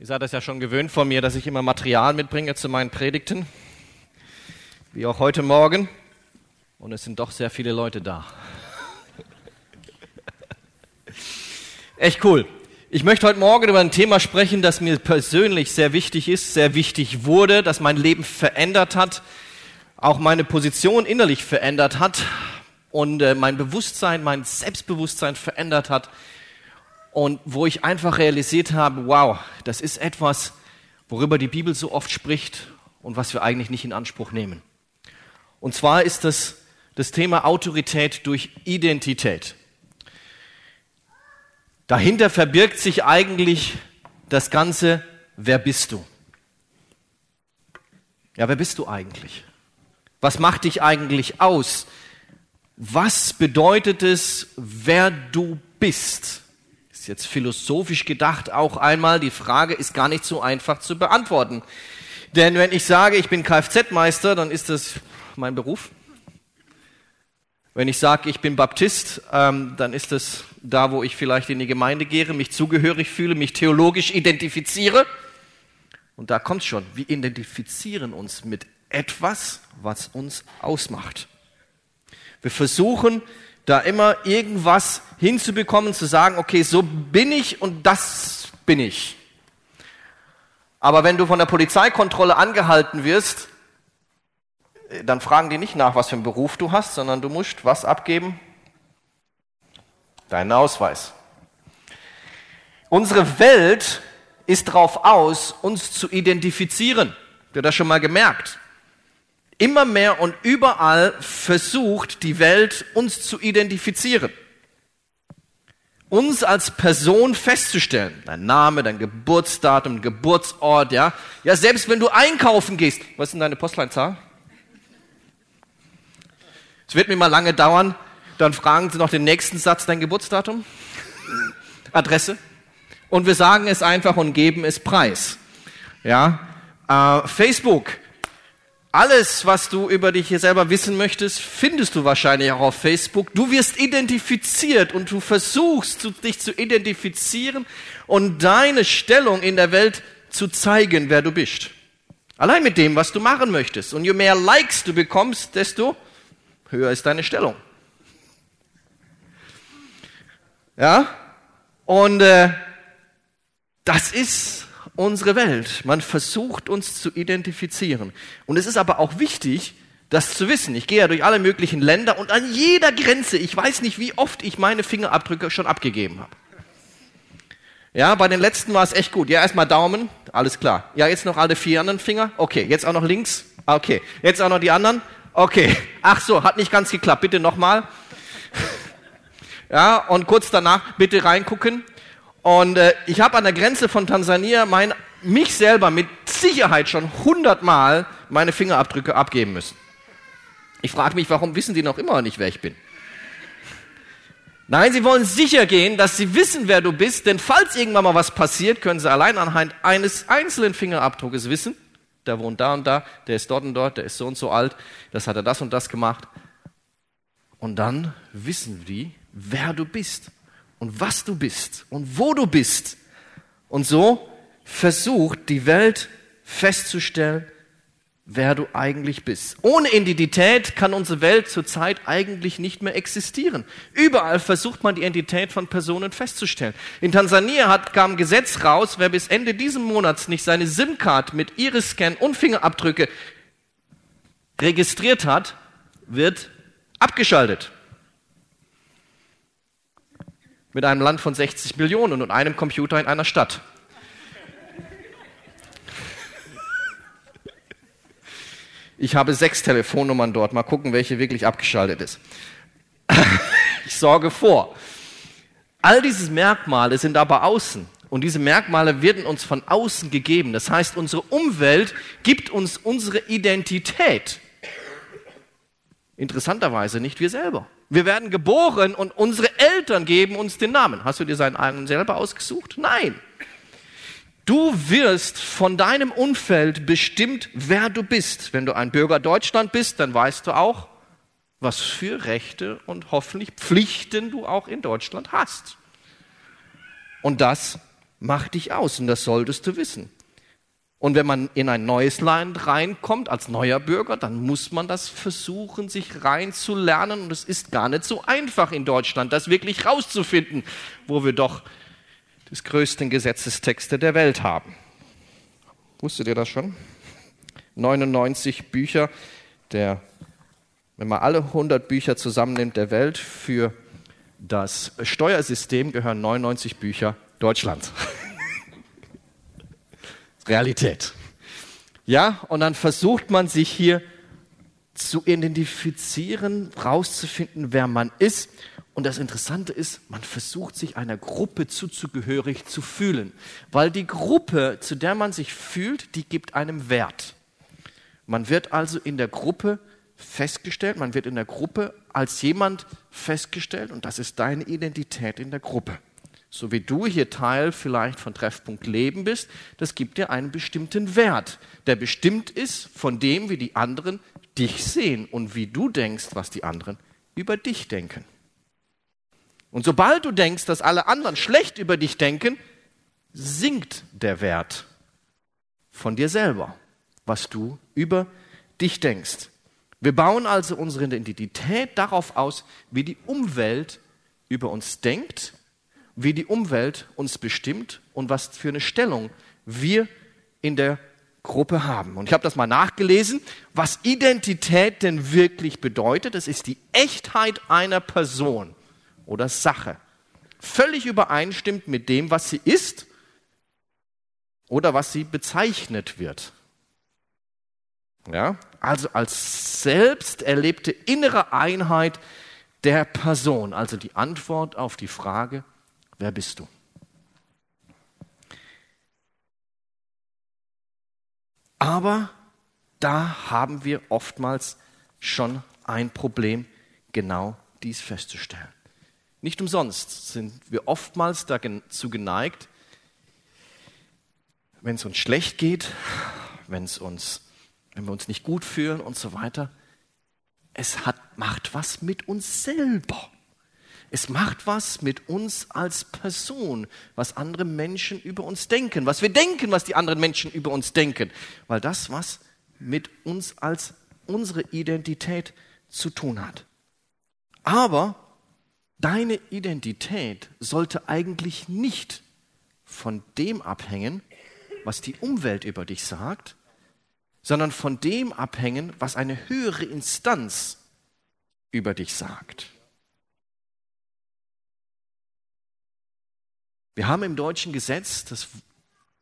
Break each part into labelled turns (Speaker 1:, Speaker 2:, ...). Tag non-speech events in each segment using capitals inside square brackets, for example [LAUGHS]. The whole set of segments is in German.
Speaker 1: Ihr seid das ja schon gewöhnt von mir, dass ich immer Material mitbringe zu meinen Predigten, wie auch heute Morgen. Und es sind doch sehr viele Leute da. [LAUGHS] Echt cool. Ich möchte heute Morgen über ein Thema sprechen, das mir persönlich sehr wichtig ist, sehr wichtig wurde, das mein Leben verändert hat, auch meine Position innerlich verändert hat und äh, mein Bewusstsein, mein Selbstbewusstsein verändert hat und wo ich einfach realisiert habe, wow, das ist etwas, worüber die Bibel so oft spricht und was wir eigentlich nicht in Anspruch nehmen. Und zwar ist das das Thema Autorität durch Identität. Dahinter verbirgt sich eigentlich das Ganze, wer bist du? Ja, wer bist du eigentlich? Was macht dich eigentlich aus? Was bedeutet es, wer du bist? Jetzt philosophisch gedacht auch einmal, die Frage ist gar nicht so einfach zu beantworten. Denn wenn ich sage, ich bin Kfz-Meister, dann ist das mein Beruf. Wenn ich sage, ich bin Baptist, ähm, dann ist das da, wo ich vielleicht in die Gemeinde gehe, mich zugehörig fühle, mich theologisch identifiziere. Und da kommt schon, wir identifizieren uns mit etwas, was uns ausmacht. Wir versuchen da immer irgendwas hinzubekommen, zu sagen, okay, so bin ich und das bin ich. Aber wenn du von der Polizeikontrolle angehalten wirst, dann fragen die nicht nach, was für einen Beruf du hast, sondern du musst was abgeben? Deinen Ausweis. Unsere Welt ist darauf aus, uns zu identifizieren. Habt ihr das schon mal gemerkt? Immer mehr und überall versucht die Welt uns zu identifizieren. Uns als Person festzustellen. Dein Name, dein Geburtsdatum, Geburtsort, ja. Ja, selbst wenn du einkaufen gehst. Was ist denn deine Postleitzahl? Es wird mir mal lange dauern. Dann fragen sie noch den nächsten Satz, dein Geburtsdatum? Adresse? Und wir sagen es einfach und geben es preis. Ja. Äh, Facebook alles, was du über dich hier selber wissen möchtest, findest du wahrscheinlich auch auf Facebook. Du wirst identifiziert und du versuchst, dich zu identifizieren und deine Stellung in der Welt zu zeigen, wer du bist. Allein mit dem, was du machen möchtest. Und je mehr Likes du bekommst, desto höher ist deine Stellung. Ja? Und äh, das ist unsere Welt. Man versucht uns zu identifizieren. Und es ist aber auch wichtig, das zu wissen. Ich gehe ja durch alle möglichen Länder und an jeder Grenze, ich weiß nicht, wie oft ich meine Fingerabdrücke schon abgegeben habe. Ja, bei den letzten war es echt gut. Ja, erstmal Daumen, alles klar. Ja, jetzt noch alle vier anderen Finger. Okay, jetzt auch noch links. Okay, jetzt auch noch die anderen. Okay. Ach so, hat nicht ganz geklappt. Bitte nochmal. [LAUGHS] Ja, und kurz danach bitte reingucken. Und äh, ich habe an der Grenze von Tansania mein, mich selber mit Sicherheit schon hundertmal meine Fingerabdrücke abgeben müssen. Ich frage mich, warum wissen die noch immer nicht, wer ich bin? Nein, sie wollen sicher gehen, dass sie wissen, wer du bist, denn falls irgendwann mal was passiert, können sie allein anhand eines einzelnen Fingerabdruckes wissen, der wohnt da und da, der ist dort und dort, der ist so und so alt, das hat er das und das gemacht. Und dann wissen die, wer du bist und was du bist und wo du bist. Und so versucht die Welt festzustellen, wer du eigentlich bist. Ohne Identität kann unsere Welt zurzeit eigentlich nicht mehr existieren. Überall versucht man die Identität von Personen festzustellen. In Tansania hat, kam ein Gesetz raus, wer bis Ende dieses Monats nicht seine SIM-Card mit Iris-Scan und Fingerabdrücke registriert hat, wird abgeschaltet mit einem Land von 60 Millionen und einem Computer in einer Stadt. Ich habe sechs Telefonnummern dort. Mal gucken, welche wirklich abgeschaltet ist. [LAUGHS] ich sorge vor. All diese Merkmale sind aber außen. Und diese Merkmale werden uns von außen gegeben. Das heißt, unsere Umwelt gibt uns unsere Identität. Interessanterweise nicht wir selber. Wir werden geboren und unsere Eltern geben uns den Namen. Hast du dir seinen eigenen selber ausgesucht? Nein. Du wirst von deinem Umfeld bestimmt, wer du bist. Wenn du ein Bürger Deutschland bist, dann weißt du auch, was für Rechte und hoffentlich Pflichten du auch in Deutschland hast. Und das macht dich aus und das solltest du wissen. Und wenn man in ein neues Land reinkommt als neuer Bürger, dann muss man das versuchen, sich reinzulernen. Und es ist gar nicht so einfach in Deutschland, das wirklich rauszufinden, wo wir doch des größten Gesetzestexte der Welt haben. Wusstet ihr das schon? 99 Bücher der, wenn man alle 100 Bücher zusammennimmt der Welt für das Steuersystem gehören 99 Bücher Deutschland. [LAUGHS] Realität. Ja, und dann versucht man sich hier zu identifizieren, rauszufinden, wer man ist. Und das Interessante ist, man versucht sich einer Gruppe zuzugehörig zu fühlen, weil die Gruppe, zu der man sich fühlt, die gibt einem Wert. Man wird also in der Gruppe festgestellt, man wird in der Gruppe als jemand festgestellt und das ist deine Identität in der Gruppe. So wie du hier Teil vielleicht von Treffpunkt Leben bist, das gibt dir einen bestimmten Wert, der bestimmt ist von dem, wie die anderen dich sehen und wie du denkst, was die anderen über dich denken. Und sobald du denkst, dass alle anderen schlecht über dich denken, sinkt der Wert von dir selber, was du über dich denkst. Wir bauen also unsere Identität darauf aus, wie die Umwelt über uns denkt, wie die Umwelt uns bestimmt und was für eine Stellung wir in der Gruppe haben. Und ich habe das mal nachgelesen, was Identität denn wirklich bedeutet. Das ist die Echtheit einer Person oder Sache. Völlig übereinstimmt mit dem, was sie ist oder was sie bezeichnet wird. Ja, also als selbst erlebte innere Einheit der Person. Also die Antwort auf die Frage, wer bist du? Aber da haben wir oftmals schon ein Problem, genau dies festzustellen. Nicht umsonst sind wir oftmals dazu geneigt, wenn es uns schlecht geht, wenn uns, wenn wir uns nicht gut fühlen und so weiter, es hat, macht was mit uns selber. Es macht was mit uns als Person, was andere Menschen über uns denken, was wir denken, was die anderen Menschen über uns denken, weil das was mit uns als unsere Identität zu tun hat. Aber deine Identität sollte eigentlich nicht von dem abhängen, was die Umwelt über dich sagt, sondern von dem abhängen, was eine höhere Instanz über dich sagt. Wir haben im deutschen Gesetz das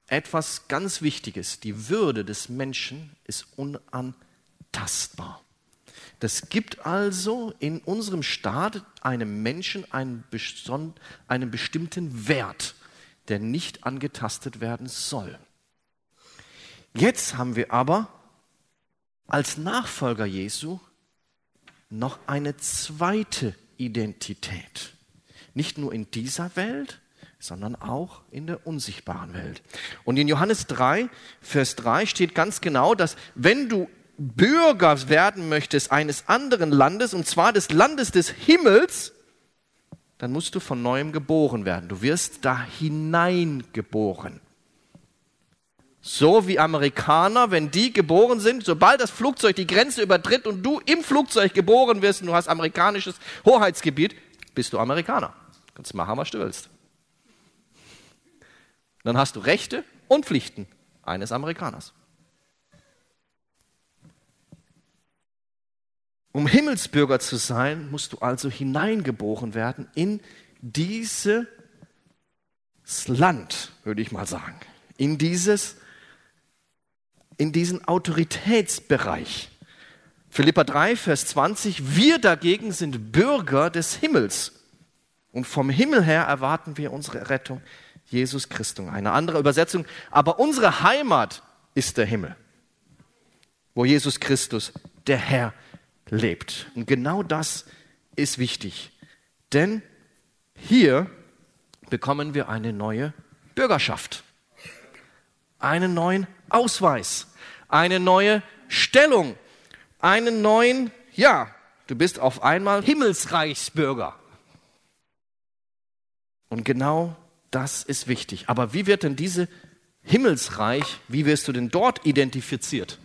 Speaker 1: etwas ganz Wichtiges. Die Würde des Menschen ist unantastbar. Das gibt also in unserem Staat einem Menschen einen, einen bestimmten Wert, der nicht angetastet werden soll. Jetzt haben wir aber als Nachfolger Jesu noch eine zweite Identität. Nicht nur in dieser Welt, sondern auch in der unsichtbaren Welt. Und in Johannes 3, Vers 3 steht ganz genau, dass wenn du Bürger werden möchtest eines anderen Landes, und zwar des Landes des Himmels, dann musst du von neuem geboren werden. Du wirst da hineingeboren. So wie Amerikaner, wenn die geboren sind, sobald das Flugzeug die Grenze übertritt und du im Flugzeug geboren wirst und du hast amerikanisches Hoheitsgebiet, bist du Amerikaner. Kannst machen, was du willst. Dann hast du Rechte und Pflichten eines Amerikaners. Um Himmelsbürger zu sein, musst du also hineingeboren werden in dieses Land, würde ich mal sagen, in dieses in diesen Autoritätsbereich. Philippa 3, Vers 20, wir dagegen sind Bürger des Himmels. Und vom Himmel her erwarten wir unsere Rettung, Jesus Christus. Eine andere Übersetzung, aber unsere Heimat ist der Himmel, wo Jesus Christus, der Herr, lebt. Und genau das ist wichtig. Denn hier bekommen wir eine neue Bürgerschaft, einen neuen Ausweis, eine neue Stellung, einen neuen, ja, du bist auf einmal Himmelsreichsbürger. Und genau Das ist wichtig. Aber wie wird denn diese Himmelsreich, wie wirst du denn dort identifiziert?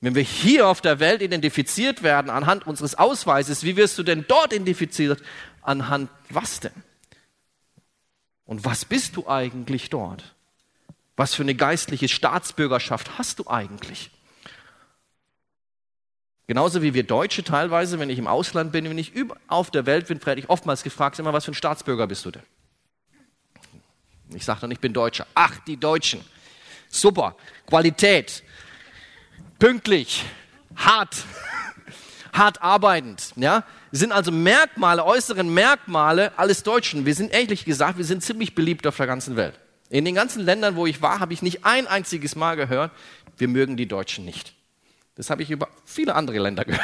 Speaker 1: Wenn wir hier auf der Welt identifiziert werden anhand unseres Ausweises, wie wirst du denn dort identifiziert? Anhand was denn? Und was bist du eigentlich dort? Was für eine geistliche Staatsbürgerschaft hast du eigentlich? Genauso wie wir Deutsche teilweise, wenn ich im Ausland bin, wenn ich auf der Welt bin, werde ich oftmals gefragt, immer, was für ein Staatsbürger bist du denn? Ich sage dann, ich bin Deutscher. Ach, die Deutschen. Super. Qualität pünktlich, hart, [LAUGHS] hart arbeitend, ja. Sind also Merkmale, äußeren Merkmale alles Deutschen. Wir sind ehrlich gesagt, wir sind ziemlich beliebt auf der ganzen Welt. In den ganzen Ländern, wo ich war, habe ich nicht ein einziges Mal gehört, wir mögen die Deutschen nicht. Das habe ich über viele andere Länder [LAUGHS] gehört.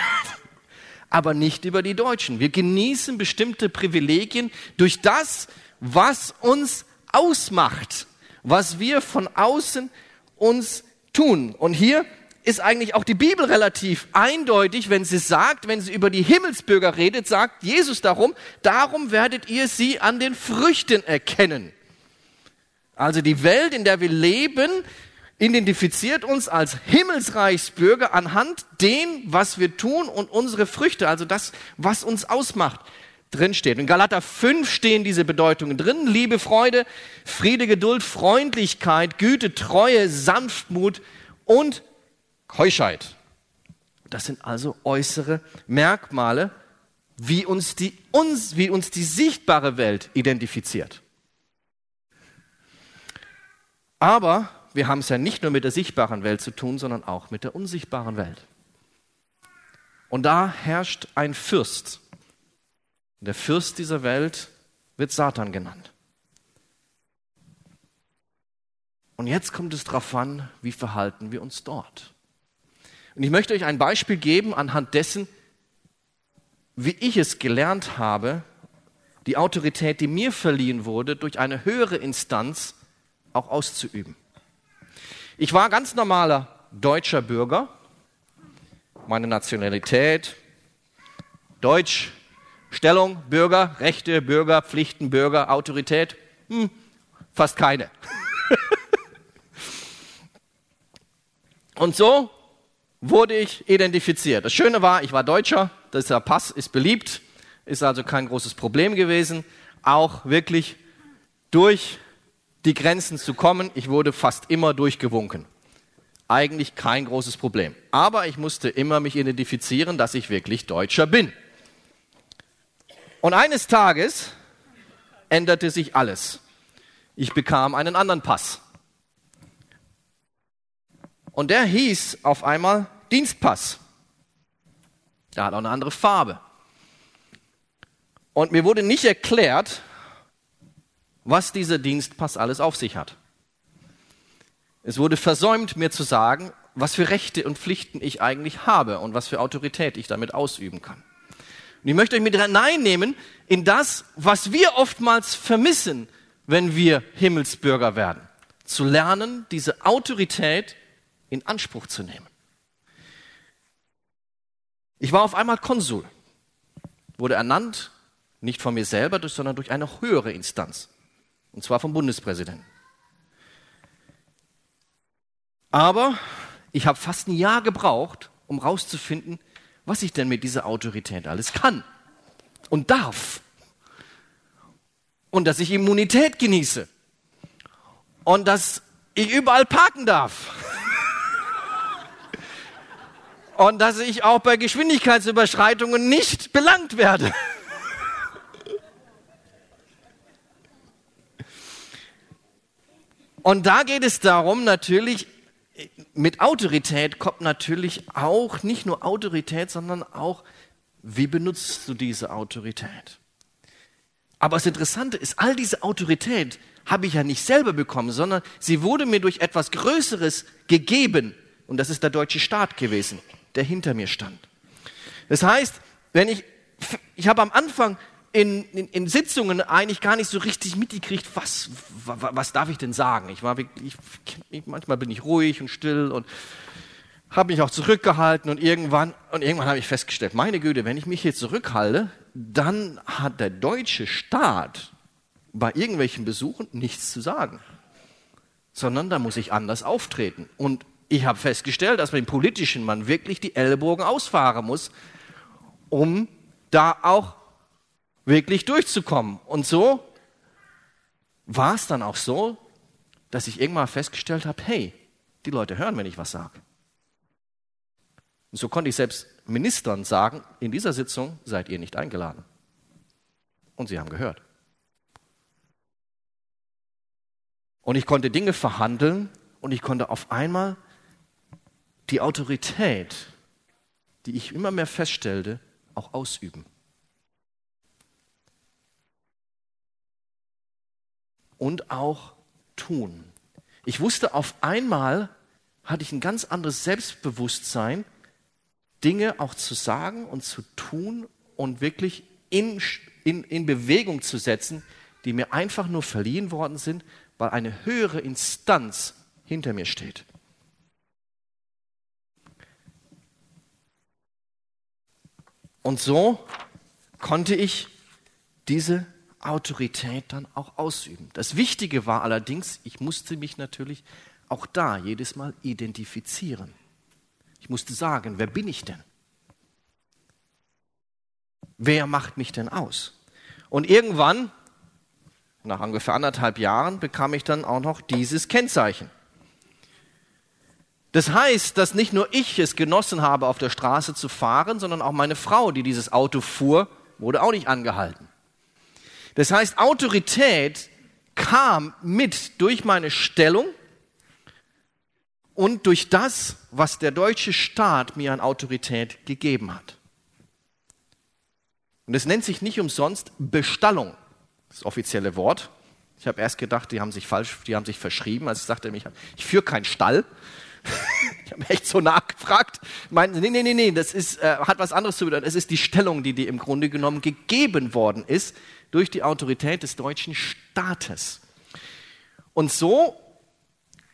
Speaker 1: Aber nicht über die Deutschen. Wir genießen bestimmte Privilegien durch das, was uns ausmacht, was wir von außen uns tun. Und hier ist eigentlich auch die Bibel relativ eindeutig, wenn sie sagt, wenn sie über die Himmelsbürger redet, sagt Jesus darum, darum werdet ihr sie an den Früchten erkennen. Also die Welt, in der wir leben, identifiziert uns als Himmelsreichsbürger anhand dem, was wir tun und unsere Früchte, also das, was uns ausmacht, drinsteht. In Galater 5 stehen diese Bedeutungen drin. Liebe, Freude, Friede, Geduld, Freundlichkeit, Güte, Treue, Sanftmut und Keuschheit. Das sind also äußere Merkmale, wie uns die, uns, wie uns die sichtbare Welt identifiziert. Aber wir haben es ja nicht nur mit der sichtbaren Welt zu tun, sondern auch mit der unsichtbaren Welt. Und da herrscht ein Fürst. Der Fürst dieser Welt wird Satan genannt. Und jetzt kommt es darauf an, wie verhalten wir uns dort. Und ich möchte euch ein Beispiel geben anhand dessen, wie ich es gelernt habe, die Autorität, die mir verliehen wurde, durch eine höhere Instanz auch auszuüben. Ich war ganz normaler deutscher Bürger, meine Nationalität, Deutsch, Stellung, Bürger, Rechte, Bürger, Pflichten, Bürger, Autorität, hm, fast keine. [LAUGHS] Und so wurde ich identifiziert. Das Schöne war, ich war Deutscher, dieser Pass ist beliebt, ist also kein großes Problem gewesen, auch wirklich durch die Grenzen zu kommen. Ich wurde fast immer durchgewunken. Eigentlich kein großes Problem. Aber ich musste immer mich identifizieren, dass ich wirklich Deutscher bin. Und eines Tages änderte sich alles. Ich bekam einen anderen Pass. Und der hieß auf einmal Dienstpass. Der hat auch eine andere Farbe. Und mir wurde nicht erklärt, was dieser Dienstpass alles auf sich hat. Es wurde versäumt, mir zu sagen, was für Rechte und Pflichten ich eigentlich habe und was für Autorität ich damit ausüben kann. Und ich möchte euch mit hineinnehmen in das, was wir oftmals vermissen, wenn wir Himmelsbürger werden. Zu lernen, diese Autorität in Anspruch zu nehmen. Ich war auf einmal Konsul, wurde ernannt, nicht von mir selber, sondern durch eine höhere Instanz, und zwar vom Bundespräsidenten. Aber ich habe fast ein Jahr gebraucht, um herauszufinden, was ich denn mit dieser Autorität alles kann und darf. Und dass ich Immunität genieße. Und dass ich überall parken darf [LAUGHS] und dass ich auch bei Geschwindigkeitsüberschreitungen nicht belangt werde. [LAUGHS] Und da geht es darum, natürlich, mit Autorität kommt natürlich auch nicht nur Autorität, sondern auch, wie benutzt du diese Autorität? Aber das Interessante ist, all diese Autorität habe ich ja nicht selber bekommen, sondern sie wurde mir durch etwas Größeres gegeben. Und das ist der deutsche Staat gewesen der hinter mir stand. Das heißt, wenn ich, ich habe am Anfang in, in, in, Sitzungen eigentlich gar nicht so richtig mitgekriegt, was, was, darf ich denn sagen. Ich war wirklich, ich, manchmal bin ich ruhig und still und habe mich auch zurückgehalten und irgendwann, und irgendwann habe ich festgestellt, meine Güte, wenn ich mich hier zurückhalte, dann hat der deutsche Staat bei irgendwelchen Besuchen nichts zu sagen, sondern da muss ich anders auftreten. Und ich habe festgestellt, dass beim politischen man wirklich die Ellbogen ausfahren muss, um da auch wirklich durchzukommen. Und so war es dann auch so, dass ich irgendwann festgestellt habe, hey, die Leute hören, wenn ich was sage. Und so konnte ich selbst Ministern sagen, in dieser Sitzung seid ihr nicht eingeladen. Und sie haben gehört. Und ich konnte Dinge verhandeln und ich konnte auf einmal die Autorität, die ich immer mehr feststellte, auch ausüben. Und auch tun. Ich wusste auf einmal, hatte ich ein ganz anderes Selbstbewusstsein, Dinge auch zu sagen und zu tun und wirklich in, in, in Bewegung zu setzen, die mir einfach nur verliehen worden sind, weil eine höhere Instanz hinter mir steht. Und so konnte ich diese Autorität dann auch ausüben. Das Wichtige war allerdings, ich musste mich natürlich auch da jedes Mal identifizieren. Ich musste sagen, wer bin ich denn? Wer macht mich denn aus? Und irgendwann, nach ungefähr anderthalb Jahren, bekam ich dann auch noch dieses Kennzeichen. Das heißt, dass nicht nur ich es genossen habe, auf der Straße zu fahren, sondern auch meine Frau, die dieses Auto fuhr, wurde auch nicht angehalten. Das heißt, Autorität kam mit durch meine Stellung und durch das, was der deutsche Staat mir an Autorität gegeben hat. Und es nennt sich nicht umsonst Bestallung, das offizielle Wort. Ich habe erst gedacht, die haben sich falsch, die haben sich verschrieben, als ich sagte, ich, ich führe keinen Stall. [LAUGHS] ich habe echt so nachgefragt. Meinten, nee, nee, nee, nee, das ist, äh, hat was anderes zu bedeuten. Es ist die Stellung, die dir im Grunde genommen gegeben worden ist durch die Autorität des deutschen Staates. Und so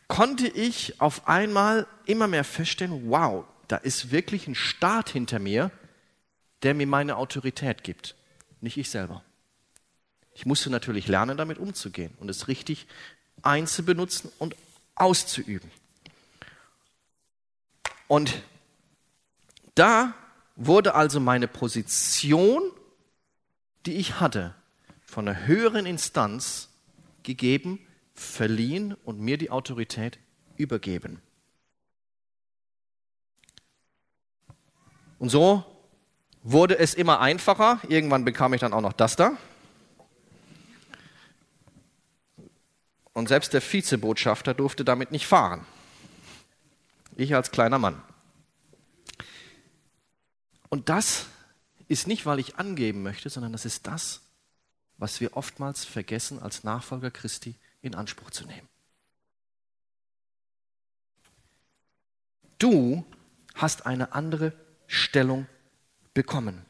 Speaker 1: konnte ich auf einmal immer mehr feststellen, wow, da ist wirklich ein Staat hinter mir, der mir meine Autorität gibt, nicht ich selber. Ich musste natürlich lernen, damit umzugehen und es richtig einzubenutzen und auszuüben. Und da wurde also meine Position, die ich hatte, von einer höheren Instanz gegeben, verliehen und mir die Autorität übergeben. Und so wurde es immer einfacher. Irgendwann bekam ich dann auch noch das da. Und selbst der Vizebotschafter durfte damit nicht fahren. Ich als kleiner Mann. Und das ist nicht, weil ich angeben möchte, sondern das ist das, was wir oftmals vergessen, als Nachfolger Christi in Anspruch zu nehmen. Du hast eine andere Stellung bekommen.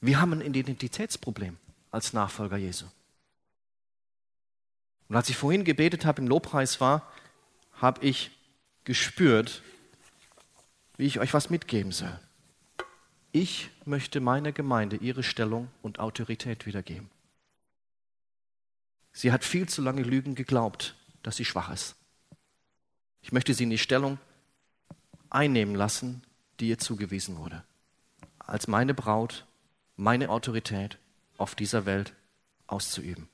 Speaker 1: Wir haben ein Identitätsproblem als Nachfolger Jesu. Und als ich vorhin gebetet habe, im Lobpreis war, habe ich gespürt, wie ich euch was mitgeben soll. Ich möchte meiner Gemeinde ihre Stellung und Autorität wiedergeben. Sie hat viel zu lange Lügen geglaubt, dass sie schwach ist. Ich möchte sie in die Stellung einnehmen lassen, die ihr zugewiesen wurde. Als meine Braut, meine Autorität auf dieser Welt auszuüben.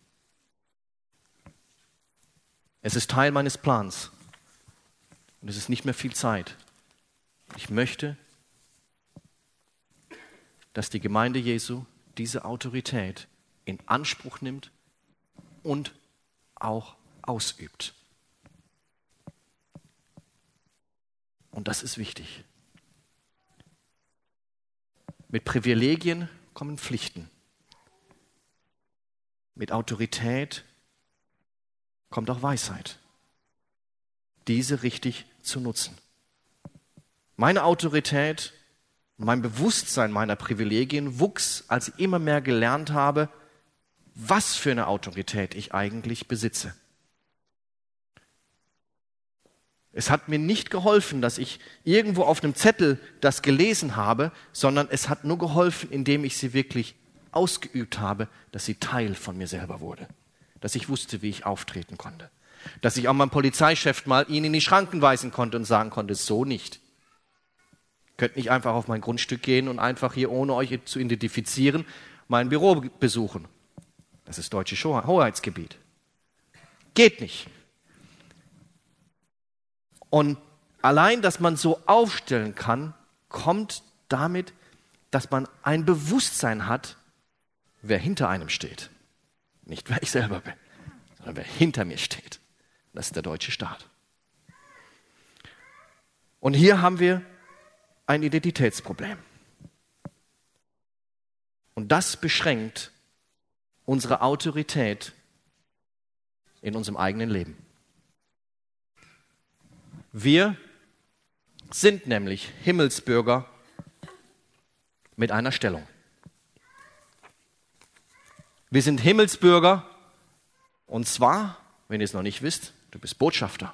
Speaker 1: Es ist Teil meines Plans, und es ist nicht mehr viel Zeit. Ich möchte, dass die Gemeinde Jesu diese Autorität in Anspruch nimmt und auch ausübt. Und das ist wichtig. Mit Privilegien kommen Pflichten. Mit Autorität kommt auch Weisheit diese richtig zu nutzen. Meine Autorität, mein Bewusstsein meiner Privilegien wuchs, als ich immer mehr gelernt habe, was für eine Autorität ich eigentlich besitze. Es hat mir nicht geholfen, dass ich irgendwo auf einem Zettel das gelesen habe, sondern es hat nur geholfen, indem ich sie wirklich ausgeübt habe, dass sie Teil von mir selber wurde. Dass ich wusste, wie ich auftreten konnte. Dass ich auch meinem Polizeichef mal ihn in die Schranken weisen konnte und sagen konnte, so nicht. Könnt nicht einfach auf mein Grundstück gehen und einfach hier, ohne euch zu identifizieren, mein Büro besuchen. Das ist deutsches Hoheitsgebiet. Geht nicht. Und allein, dass man so aufstellen kann, kommt damit, dass man ein Bewusstsein hat, wer hinter einem steht. Nicht wer ich selber bin, sondern wer hinter mir steht. Das ist der deutsche Staat. Und hier haben wir ein Identitätsproblem. Und das beschränkt unsere Autorität in unserem eigenen Leben. Wir sind nämlich Himmelsbürger mit einer Stellung. Wir sind Himmelsbürger und zwar, wenn ihr es noch nicht wisst, du bist Botschafter,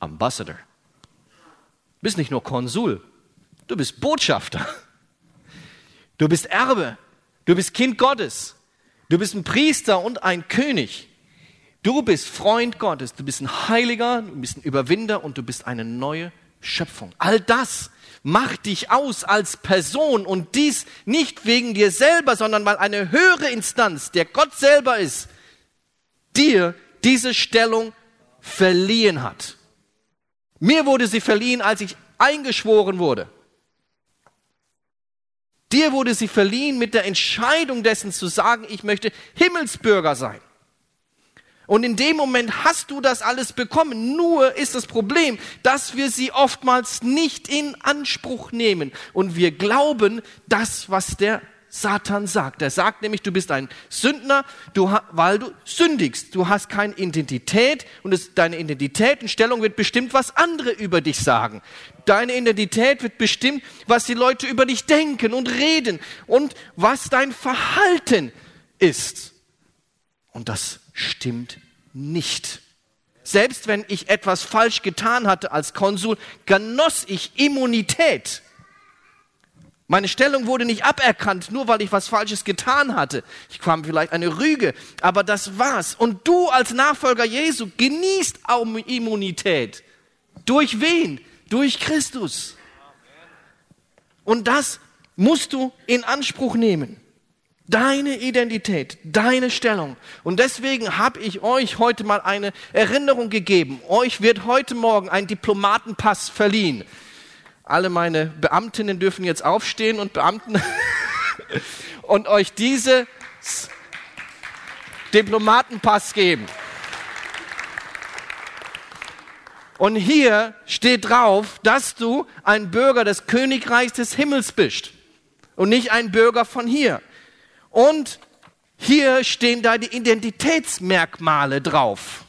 Speaker 1: Ambassador. Du bist nicht nur Konsul, du bist Botschafter. Du bist Erbe, du bist Kind Gottes, du bist ein Priester und ein König. Du bist Freund Gottes, du bist ein Heiliger, du bist ein Überwinder und du bist eine neue Schöpfung. All das macht dich aus als Person und dies nicht wegen dir selber, sondern weil eine höhere Instanz, der Gott selber ist, dir diese Stellung verliehen hat. Mir wurde sie verliehen, als ich eingeschworen wurde. Dir wurde sie verliehen mit der Entscheidung dessen zu sagen, ich möchte Himmelsbürger sein. Und in dem Moment hast du das alles bekommen. Nur ist das Problem, dass wir sie oftmals nicht in Anspruch nehmen. Und wir glauben das, was der Satan sagt. Er sagt nämlich, du bist ein Sündner, du, weil du sündigst. Du hast keine Identität und es, deine Identität und Stellung wird bestimmt, was andere über dich sagen. Deine Identität wird bestimmt, was die Leute über dich denken und reden und was dein Verhalten ist. Und das stimmt nicht. Selbst wenn ich etwas falsch getan hatte als Konsul, genoss ich Immunität. Meine Stellung wurde nicht aberkannt, nur weil ich was Falsches getan hatte. Ich kam vielleicht eine Rüge, aber das war's. Und du als Nachfolger Jesu genießt auch Immunität. Durch wen? Durch Christus. Und das musst du in Anspruch nehmen. Deine Identität, deine Stellung. Und deswegen habe ich euch heute mal eine Erinnerung gegeben. Euch wird heute Morgen ein Diplomatenpass verliehen. Alle meine Beamtinnen dürfen jetzt aufstehen und Beamten [LAUGHS] und euch diese Diplomatenpass geben. Und hier steht drauf, dass du ein Bürger des Königreichs des Himmels bist und nicht ein Bürger von hier. Und hier stehen da die Identitätsmerkmale drauf.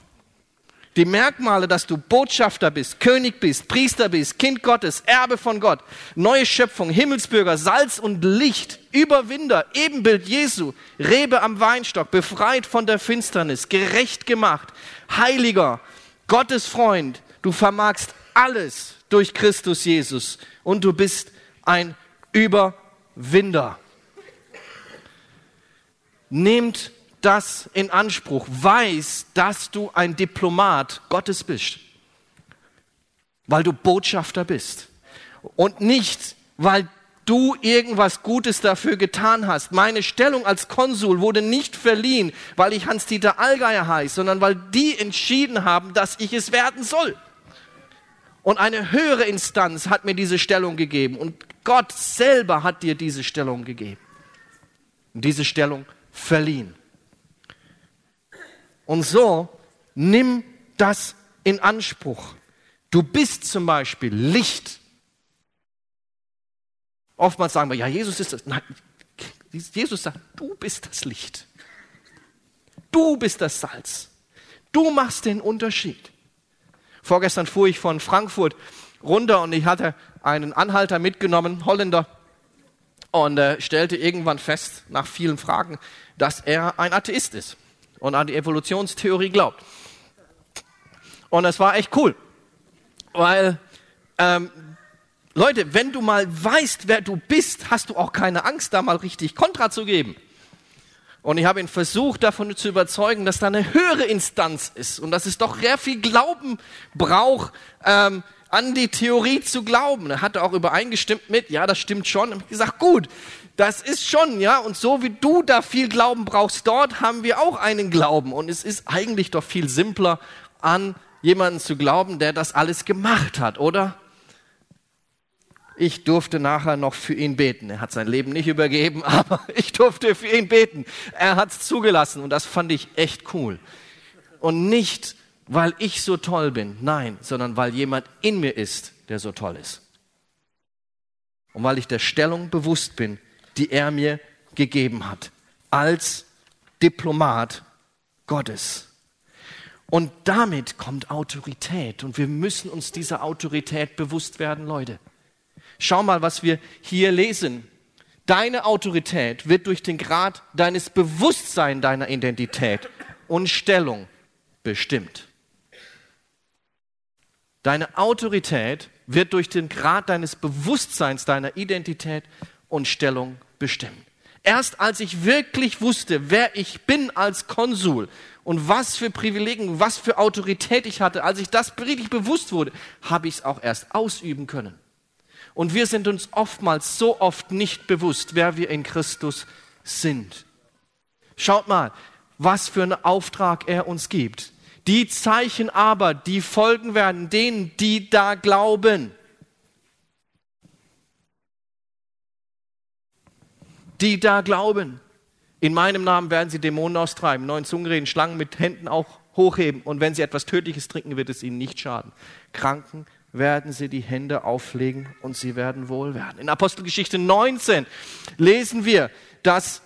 Speaker 1: Die Merkmale, dass du Botschafter bist, König bist, Priester bist, Kind Gottes, Erbe von Gott, neue Schöpfung, Himmelsbürger, Salz und Licht, Überwinder, Ebenbild Jesu, Rebe am Weinstock, befreit von der Finsternis, gerecht gemacht, Heiliger, Gottes Freund. Du vermagst alles durch Christus Jesus und du bist ein Überwinder. Nehmt das in Anspruch. Weiß, dass du ein Diplomat Gottes bist. Weil du Botschafter bist. Und nicht, weil du irgendwas Gutes dafür getan hast. Meine Stellung als Konsul wurde nicht verliehen, weil ich Hans-Dieter Allgeier heiße, sondern weil die entschieden haben, dass ich es werden soll. Und eine höhere Instanz hat mir diese Stellung gegeben. Und Gott selber hat dir diese Stellung gegeben. Und diese Stellung verliehen. Und so nimm das in Anspruch. Du bist zum Beispiel Licht. Oftmals sagen wir, ja, Jesus ist das. Nein, Jesus sagt, du bist das Licht. Du bist das Salz. Du machst den Unterschied. Vorgestern fuhr ich von Frankfurt runter und ich hatte einen Anhalter mitgenommen, Holländer, und äh, stellte irgendwann fest, nach vielen Fragen, dass er ein Atheist ist und an die Evolutionstheorie glaubt. Und es war echt cool, Weil, ähm, Leute, wenn du mal weißt, wer du bist, hast du auch keine Angst, da mal richtig Kontra zu geben. Und ich habe ihn versucht, davon zu überzeugen, dass da eine höhere Instanz ist und dass es doch sehr viel Glauben braucht, ähm, an die Theorie zu glauben. Er hatte auch übereingestimmt mit, ja, das stimmt schon. Und ich gesagt, gut, das ist schon, ja, und so wie du da viel Glauben brauchst, dort haben wir auch einen Glauben. Und es ist eigentlich doch viel simpler, an jemanden zu glauben, der das alles gemacht hat, oder? Ich durfte nachher noch für ihn beten. Er hat sein Leben nicht übergeben, [LAUGHS] aber ich durfte für ihn beten. Er hat es zugelassen und das fand ich echt cool. Und nicht, weil ich so toll bin, nein, sondern weil jemand in mir ist, der so toll ist. Und weil ich der Stellung bewusst bin, die er mir gegeben hat, als Diplomat Gottes. Und damit kommt Autorität. Und wir müssen uns dieser Autorität bewusst werden, Leute. Schau mal, was wir hier lesen. Deine Autorität wird durch den Grad deines Bewusstseins deiner Identität und Stellung bestimmt. Deine Autorität wird durch den Grad deines Bewusstseins deiner Identität und Stellung bestimmt. Erst als ich wirklich wusste, wer ich bin als Konsul und was für Privilegien, was für Autorität ich hatte, als ich das richtig bewusst wurde, habe ich es auch erst ausüben können. Und wir sind uns oftmals so oft nicht bewusst, wer wir in Christus sind. Schaut mal, was für einen Auftrag er uns gibt. Die Zeichen aber, die folgen werden denen, die da glauben. Die da glauben. In meinem Namen werden sie Dämonen austreiben, neuen Zungen reden, Schlangen mit Händen auch hochheben. Und wenn sie etwas Tödliches trinken, wird es ihnen nicht schaden. Kranken werden sie die Hände auflegen und sie werden wohl werden. In Apostelgeschichte 19 lesen wir, dass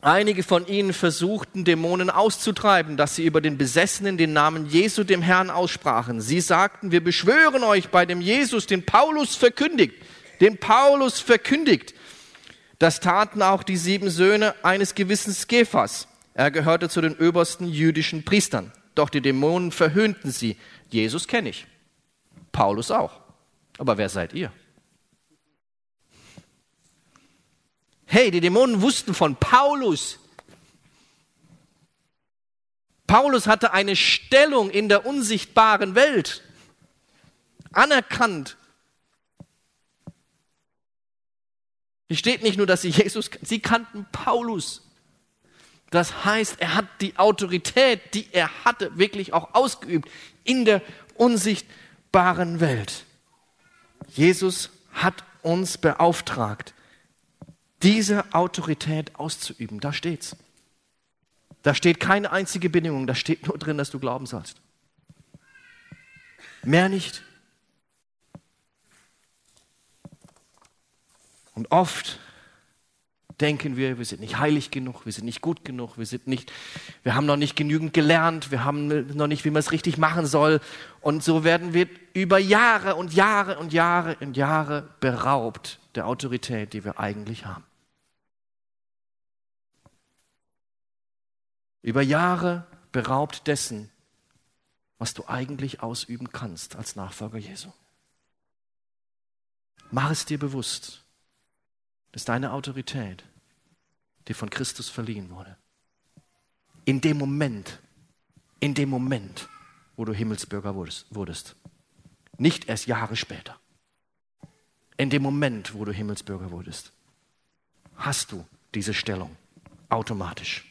Speaker 1: einige von ihnen versuchten, Dämonen auszutreiben, dass sie über den Besessenen den Namen Jesu dem Herrn aussprachen. Sie sagten, wir beschwören euch bei dem Jesus, den Paulus verkündigt, den Paulus verkündigt. Das taten auch die sieben Söhne eines gewissen Skephas. Er gehörte zu den obersten jüdischen Priestern. Doch die Dämonen verhöhnten sie. Jesus kenne ich. Paulus auch. Aber wer seid ihr? Hey, die Dämonen wussten von Paulus. Paulus hatte eine Stellung in der unsichtbaren Welt. Anerkannt. Hier steht nicht nur, dass sie Jesus, sie kannten Paulus. Das heißt, er hat die Autorität, die er hatte, wirklich auch ausgeübt in der unsichtbaren Welt. Jesus hat uns beauftragt, diese Autorität auszuüben. Da steht's. Da steht keine einzige Bedingung, da steht nur drin, dass du glauben sollst. Mehr nicht. Und oft denken wir, wir sind nicht heilig genug, wir sind nicht gut genug, wir sind nicht, wir haben noch nicht genügend gelernt, wir haben noch nicht, wie man es richtig machen soll. Und so werden wir über Jahre und Jahre und Jahre und Jahre beraubt der Autorität, die wir eigentlich haben. Über Jahre beraubt dessen, was du eigentlich ausüben kannst als Nachfolger Jesu. Mach es dir bewusst, dass deine Autorität die von Christus verliehen wurde. In dem Moment, in dem Moment, wo du Himmelsbürger wurdest. Nicht erst Jahre später. In dem Moment, wo du Himmelsbürger wurdest, hast du diese Stellung automatisch.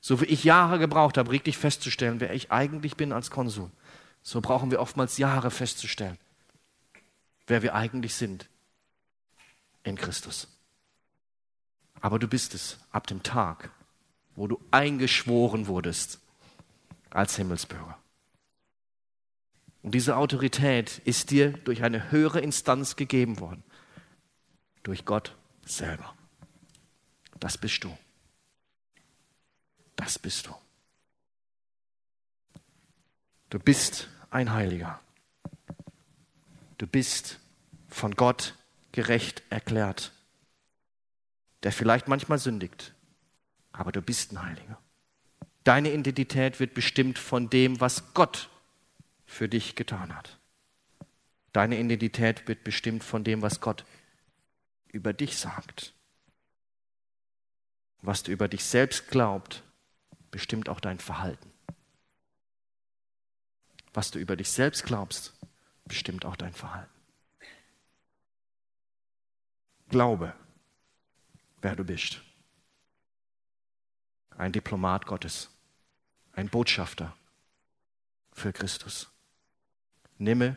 Speaker 1: So wie ich Jahre gebraucht habe, richtig festzustellen, wer ich eigentlich bin als Konsul, so brauchen wir oftmals Jahre festzustellen, wer wir eigentlich sind in Christus. Aber du bist es ab dem Tag, wo du eingeschworen wurdest als Himmelsbürger. Und diese Autorität ist dir durch eine höhere Instanz gegeben worden, durch Gott selber. Das bist du. Das bist du. Du bist ein Heiliger. Du bist von Gott gerecht erklärt der vielleicht manchmal sündigt, aber du bist ein Heiliger. Deine Identität wird bestimmt von dem, was Gott für dich getan hat. Deine Identität wird bestimmt von dem, was Gott über dich sagt. Was du über dich selbst glaubst, bestimmt auch dein Verhalten. Was du über dich selbst glaubst, bestimmt auch dein Verhalten. Glaube, wer du bist. Ein Diplomat Gottes, ein Botschafter für Christus. Nimme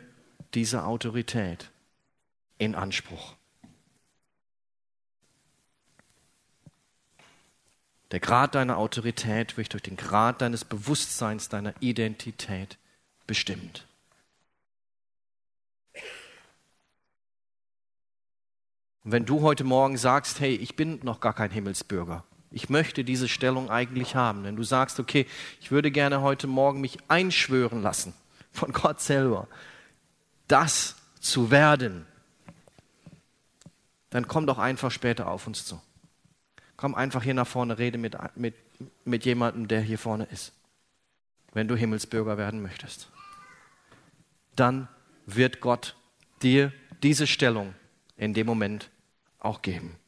Speaker 1: diese Autorität in Anspruch. Der Grad deiner Autorität wird durch den Grad deines Bewusstseins, deiner Identität bestimmt. Und wenn du heute Morgen sagst, hey, ich bin noch gar kein Himmelsbürger, ich möchte diese Stellung eigentlich haben, wenn du sagst, okay, ich würde gerne heute Morgen mich einschwören lassen von Gott selber, das zu werden, dann komm doch einfach später auf uns zu. Komm einfach hier nach vorne, rede mit, mit, mit jemandem, der hier vorne ist, wenn du Himmelsbürger werden möchtest. Dann wird Gott dir diese Stellung in dem Moment auch geben.